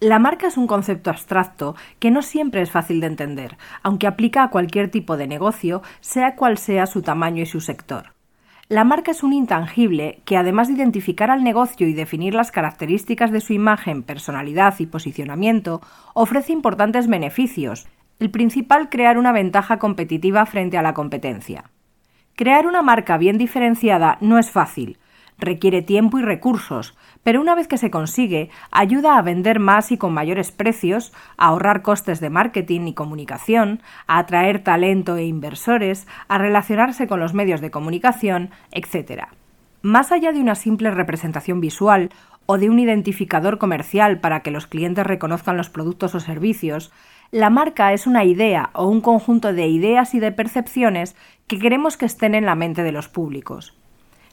La marca es un concepto abstracto que no siempre es fácil de entender, aunque aplica a cualquier tipo de negocio, sea cual sea su tamaño y su sector. La marca es un intangible que, además de identificar al negocio y definir las características de su imagen, personalidad y posicionamiento, ofrece importantes beneficios. El principal, crear una ventaja competitiva frente a la competencia. Crear una marca bien diferenciada no es fácil, requiere tiempo y recursos, pero una vez que se consigue, ayuda a vender más y con mayores precios, a ahorrar costes de marketing y comunicación, a atraer talento e inversores, a relacionarse con los medios de comunicación, etc. Más allá de una simple representación visual o de un identificador comercial para que los clientes reconozcan los productos o servicios, la marca es una idea o un conjunto de ideas y de percepciones que queremos que estén en la mente de los públicos.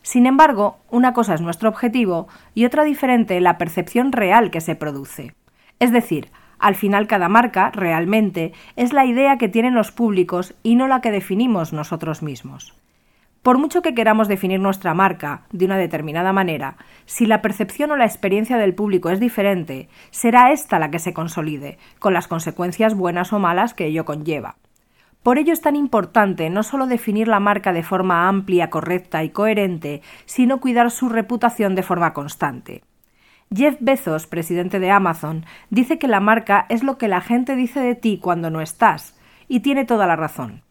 Sin embargo, una cosa es nuestro objetivo y otra diferente la percepción real que se produce. Es decir, al final cada marca, realmente, es la idea que tienen los públicos y no la que definimos nosotros mismos. Por mucho que queramos definir nuestra marca de una determinada manera, si la percepción o la experiencia del público es diferente, será esta la que se consolide, con las consecuencias buenas o malas que ello conlleva. Por ello es tan importante no solo definir la marca de forma amplia, correcta y coherente, sino cuidar su reputación de forma constante. Jeff Bezos, presidente de Amazon, dice que la marca es lo que la gente dice de ti cuando no estás, y tiene toda la razón.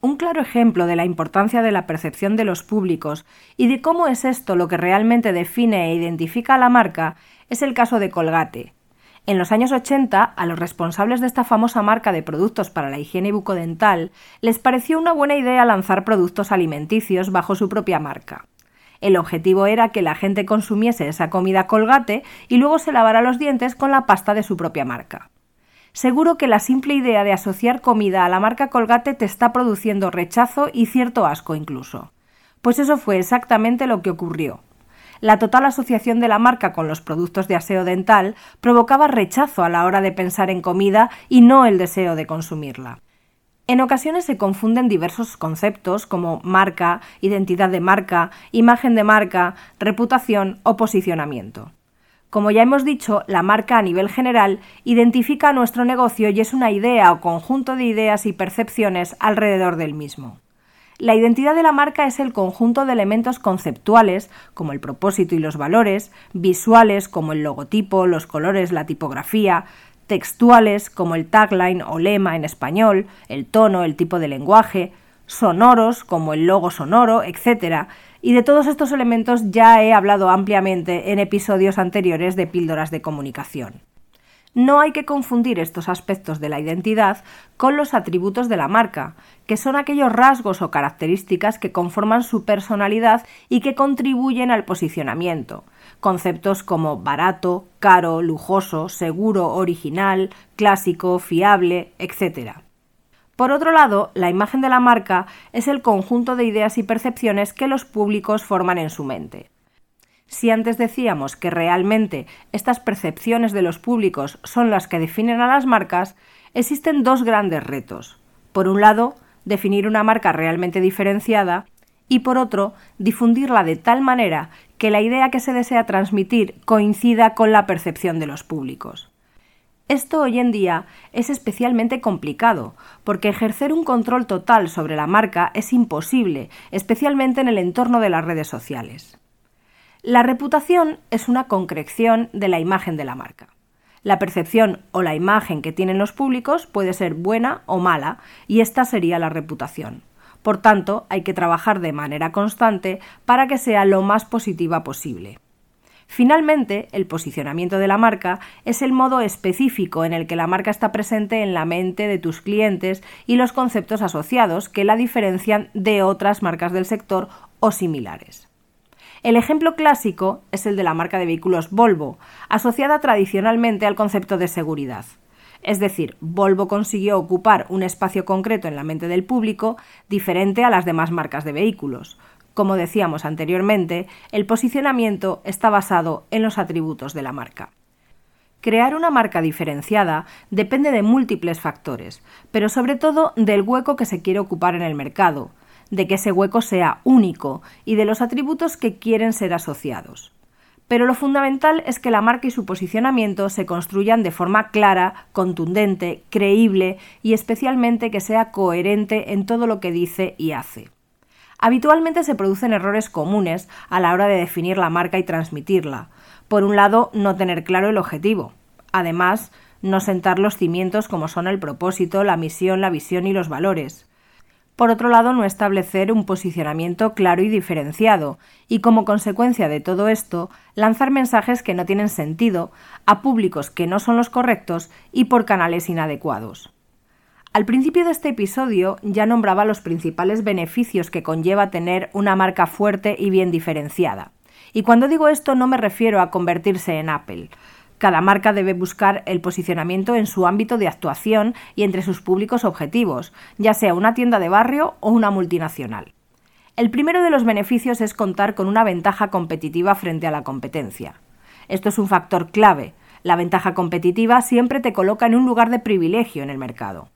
Un claro ejemplo de la importancia de la percepción de los públicos y de cómo es esto lo que realmente define e identifica a la marca es el caso de Colgate, en los años 80, a los responsables de esta famosa marca de productos para la higiene bucodental les pareció una buena idea lanzar productos alimenticios bajo su propia marca. El objetivo era que la gente consumiese esa comida colgate y luego se lavara los dientes con la pasta de su propia marca. Seguro que la simple idea de asociar comida a la marca Colgate te está produciendo rechazo y cierto asco incluso. Pues eso fue exactamente lo que ocurrió la total asociación de la marca con los productos de aseo dental provocaba rechazo a la hora de pensar en comida y no el deseo de consumirla. En ocasiones se confunden diversos conceptos como marca, identidad de marca, imagen de marca, reputación o posicionamiento. Como ya hemos dicho, la marca a nivel general identifica a nuestro negocio y es una idea o conjunto de ideas y percepciones alrededor del mismo. La identidad de la marca es el conjunto de elementos conceptuales, como el propósito y los valores, visuales, como el logotipo, los colores, la tipografía, textuales, como el tagline o lema en español, el tono, el tipo de lenguaje, sonoros, como el logo sonoro, etc. Y de todos estos elementos ya he hablado ampliamente en episodios anteriores de Píldoras de Comunicación. No hay que confundir estos aspectos de la identidad con los atributos de la marca, que son aquellos rasgos o características que conforman su personalidad y que contribuyen al posicionamiento. Conceptos como barato, caro, lujoso, seguro, original, clásico, fiable, etc. Por otro lado, la imagen de la marca es el conjunto de ideas y percepciones que los públicos forman en su mente. Si antes decíamos que realmente estas percepciones de los públicos son las que definen a las marcas, existen dos grandes retos. Por un lado, definir una marca realmente diferenciada y por otro, difundirla de tal manera que la idea que se desea transmitir coincida con la percepción de los públicos. Esto hoy en día es especialmente complicado, porque ejercer un control total sobre la marca es imposible, especialmente en el entorno de las redes sociales. La reputación es una concreción de la imagen de la marca. La percepción o la imagen que tienen los públicos puede ser buena o mala, y esta sería la reputación. Por tanto, hay que trabajar de manera constante para que sea lo más positiva posible. Finalmente, el posicionamiento de la marca es el modo específico en el que la marca está presente en la mente de tus clientes y los conceptos asociados que la diferencian de otras marcas del sector o similares. El ejemplo clásico es el de la marca de vehículos Volvo, asociada tradicionalmente al concepto de seguridad. Es decir, Volvo consiguió ocupar un espacio concreto en la mente del público diferente a las demás marcas de vehículos. Como decíamos anteriormente, el posicionamiento está basado en los atributos de la marca. Crear una marca diferenciada depende de múltiples factores, pero sobre todo del hueco que se quiere ocupar en el mercado, de que ese hueco sea único y de los atributos que quieren ser asociados. Pero lo fundamental es que la marca y su posicionamiento se construyan de forma clara, contundente, creíble y especialmente que sea coherente en todo lo que dice y hace. Habitualmente se producen errores comunes a la hora de definir la marca y transmitirla. Por un lado, no tener claro el objetivo. Además, no sentar los cimientos como son el propósito, la misión, la visión y los valores. Por otro lado, no establecer un posicionamiento claro y diferenciado, y como consecuencia de todo esto, lanzar mensajes que no tienen sentido, a públicos que no son los correctos y por canales inadecuados. Al principio de este episodio ya nombraba los principales beneficios que conlleva tener una marca fuerte y bien diferenciada. Y cuando digo esto no me refiero a convertirse en Apple, cada marca debe buscar el posicionamiento en su ámbito de actuación y entre sus públicos objetivos, ya sea una tienda de barrio o una multinacional. El primero de los beneficios es contar con una ventaja competitiva frente a la competencia. Esto es un factor clave. La ventaja competitiva siempre te coloca en un lugar de privilegio en el mercado.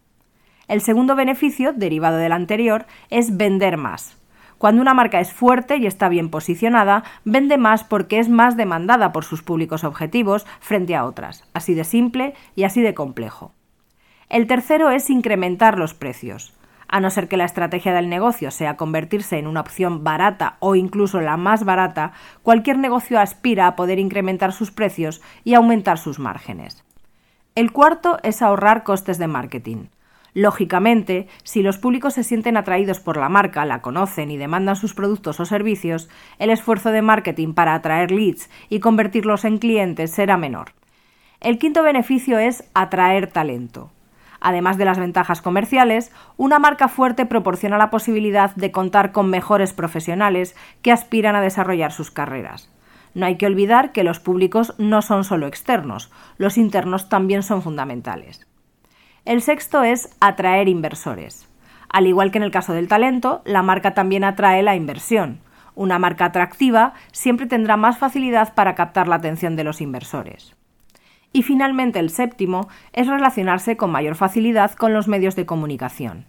El segundo beneficio, derivado del anterior, es vender más. Cuando una marca es fuerte y está bien posicionada, vende más porque es más demandada por sus públicos objetivos frente a otras, así de simple y así de complejo. El tercero es incrementar los precios. A no ser que la estrategia del negocio sea convertirse en una opción barata o incluso la más barata, cualquier negocio aspira a poder incrementar sus precios y aumentar sus márgenes. El cuarto es ahorrar costes de marketing. Lógicamente, si los públicos se sienten atraídos por la marca, la conocen y demandan sus productos o servicios, el esfuerzo de marketing para atraer leads y convertirlos en clientes será menor. El quinto beneficio es atraer talento. Además de las ventajas comerciales, una marca fuerte proporciona la posibilidad de contar con mejores profesionales que aspiran a desarrollar sus carreras. No hay que olvidar que los públicos no son solo externos, los internos también son fundamentales. El sexto es atraer inversores. Al igual que en el caso del talento, la marca también atrae la inversión. Una marca atractiva siempre tendrá más facilidad para captar la atención de los inversores. Y finalmente el séptimo es relacionarse con mayor facilidad con los medios de comunicación.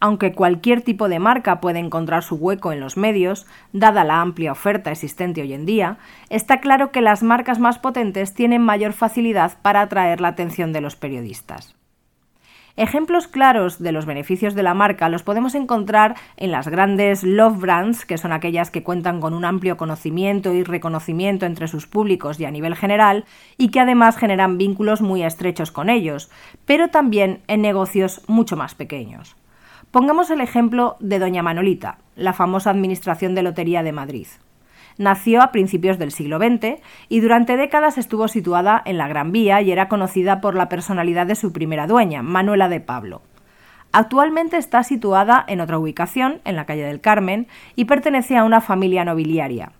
Aunque cualquier tipo de marca puede encontrar su hueco en los medios, dada la amplia oferta existente hoy en día, está claro que las marcas más potentes tienen mayor facilidad para atraer la atención de los periodistas. Ejemplos claros de los beneficios de la marca los podemos encontrar en las grandes love brands, que son aquellas que cuentan con un amplio conocimiento y reconocimiento entre sus públicos y a nivel general, y que además generan vínculos muy estrechos con ellos, pero también en negocios mucho más pequeños. Pongamos el ejemplo de Doña Manolita, la famosa Administración de Lotería de Madrid. Nació a principios del siglo XX y durante décadas estuvo situada en la Gran Vía y era conocida por la personalidad de su primera dueña, Manuela de Pablo. Actualmente está situada en otra ubicación, en la calle del Carmen, y pertenece a una familia nobiliaria.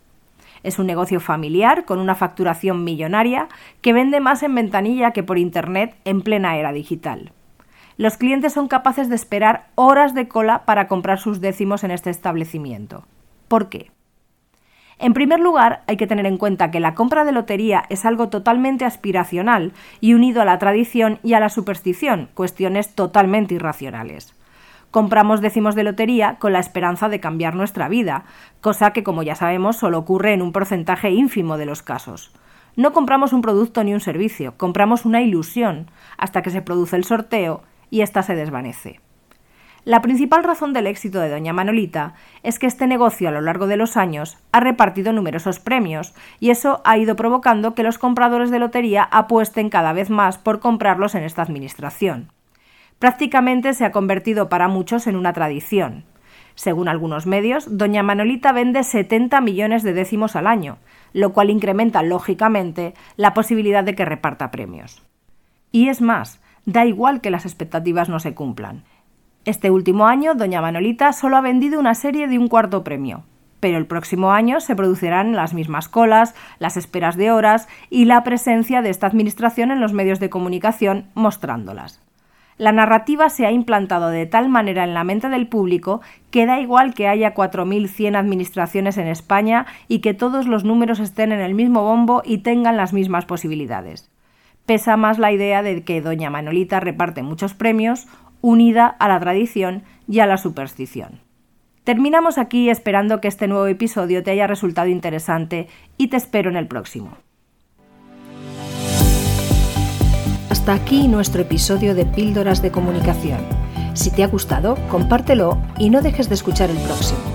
Es un negocio familiar con una facturación millonaria que vende más en ventanilla que por Internet en plena era digital. Los clientes son capaces de esperar horas de cola para comprar sus décimos en este establecimiento. ¿Por qué? En primer lugar, hay que tener en cuenta que la compra de lotería es algo totalmente aspiracional y unido a la tradición y a la superstición, cuestiones totalmente irracionales. Compramos décimos de lotería con la esperanza de cambiar nuestra vida, cosa que, como ya sabemos, solo ocurre en un porcentaje ínfimo de los casos. No compramos un producto ni un servicio, compramos una ilusión, hasta que se produce el sorteo y ésta se desvanece. La principal razón del éxito de Doña Manolita es que este negocio a lo largo de los años ha repartido numerosos premios y eso ha ido provocando que los compradores de lotería apuesten cada vez más por comprarlos en esta administración. Prácticamente se ha convertido para muchos en una tradición. Según algunos medios, Doña Manolita vende 70 millones de décimos al año, lo cual incrementa lógicamente la posibilidad de que reparta premios. Y es más, da igual que las expectativas no se cumplan. Este último año, Doña Manolita solo ha vendido una serie de un cuarto premio. pero el próximo año se producirán las mismas colas, las esperas de horas y la presencia de esta Administración en los medios de comunicación mostrándolas. La narrativa se ha implantado de tal manera en la mente del público que da igual que haya 4.100 administraciones en España y que todos los números estén en el mismo bombo y tengan las mismas posibilidades. Pesa más la idea de que doña Manolita reparte muchos premios, unida a la tradición y a la superstición. Terminamos aquí esperando que este nuevo episodio te haya resultado interesante y te espero en el próximo. Hasta aquí nuestro episodio de Píldoras de Comunicación. Si te ha gustado, compártelo y no dejes de escuchar el próximo.